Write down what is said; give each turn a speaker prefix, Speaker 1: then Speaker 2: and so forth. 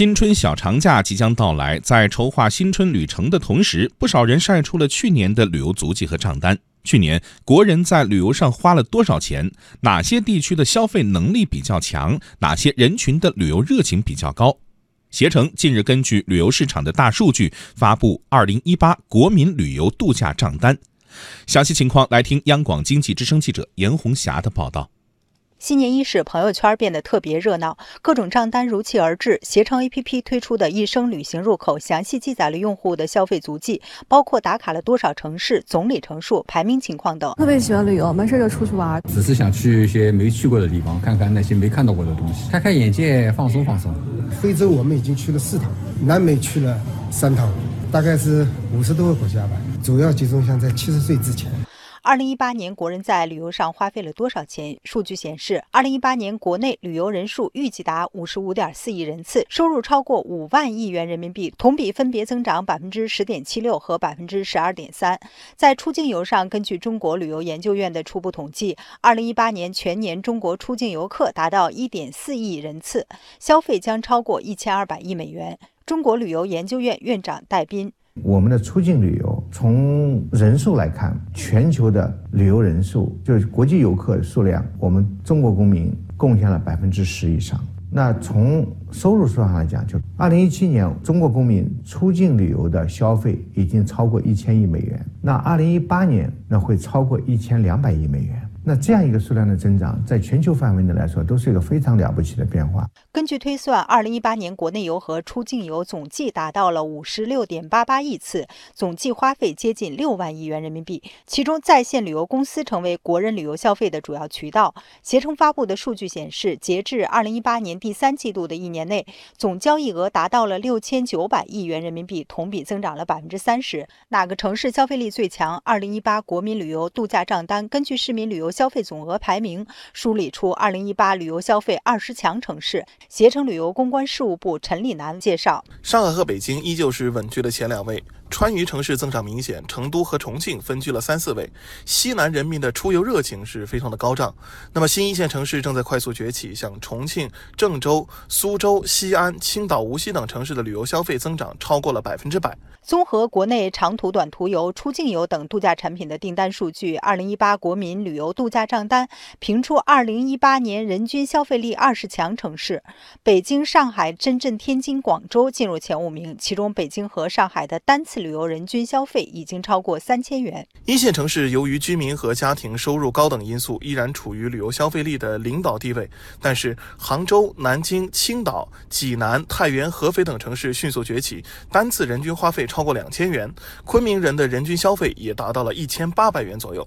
Speaker 1: 新春小长假即将到来，在筹划新春旅程的同时，不少人晒出了去年的旅游足迹和账单。去年国人在旅游上花了多少钱？哪些地区的消费能力比较强？哪些人群的旅游热情比较高？携程近日根据旅游市场的大数据发布二零一八国民旅游度假账单。详细情况来听央广经济之声记者严红霞的报道。
Speaker 2: 新年伊始，朋友圈变得特别热闹，各种账单如期而至。携程 APP 推出的一生旅行入口，详细记载了用户的消费足迹，包括打卡了多少城市、总里程数、排名情况等。
Speaker 3: 特别喜欢旅游，没事就出去玩，
Speaker 4: 只是想去一些没去过的地方，看看那些没看到过的东西，开开眼界，放松放松。
Speaker 5: 非洲我们已经去了四趟，南美去了三趟，大概是五十多个国家吧，主要集中像在七十岁之前。
Speaker 2: 二零一八年国人在旅游上花费了多少钱？数据显示，二零一八年国内旅游人数预计达五十五点四亿人次，收入超过五万亿元人民币，同比分别增长百分之十点七六和百分之十二点三。在出境游上，根据中国旅游研究院的初步统计，二零一八年全年中国出境游客达到一点四亿人次，消费将超过一千二百亿美元。中国旅游研究院院长戴斌。
Speaker 6: 我们的出境旅游从人数来看，全球的旅游人数就是国际游客数量，我们中国公民贡献了百分之十以上。那从收入数上来讲，就二零一七年中国公民出境旅游的消费已经超过一千亿美元，那二零一八年那会超过一千两百亿美元。那这样一个数量的增长，在全球范围内来说，都是一个非常了不起的变化。
Speaker 2: 根据推算，二零一八年国内游和出境游总计达到了五十六点八八亿次，总计花费接近六万亿元人民币。其中，在线旅游公司成为国人旅游消费的主要渠道。携程发布的数据显示，截至二零一八年第三季度的一年内，总交易额达到了六千九百亿元人民币，同比增长了百分之三十。哪个城市消费力最强？二零一八国民旅游度假账单根据市民旅游。消费总额排名梳理出二零一八旅游消费二十强城市。携程旅游公关事务部陈立南介绍，
Speaker 7: 上海和北京依旧是稳居的前两位。川渝城市增长明显，成都和重庆分居了三四位。西南人民的出游热情是非常的高涨。那么新一线城市正在快速崛起，像重庆、郑州、苏州、西安、青岛、无锡等城市的旅游消费增长超过了百分之百。
Speaker 2: 综合国内长途、短途游、出境游等度假产品的订单数据，二零一八国民旅游度假账单评出二零一八年人均消费力二十强城市，北京、上海、深圳、天津、广州进入前五名，其中北京和上海的单次旅游人均消费已经超过三千元。
Speaker 7: 一线城市由于居民和家庭收入高等因素，依然处于旅游消费力的领导地位。但是，杭州、南京、青岛、济南、太原、合肥等城市迅速崛起，单次人均花费超过两千元。昆明人的人均消费也达到了一千八百元左右。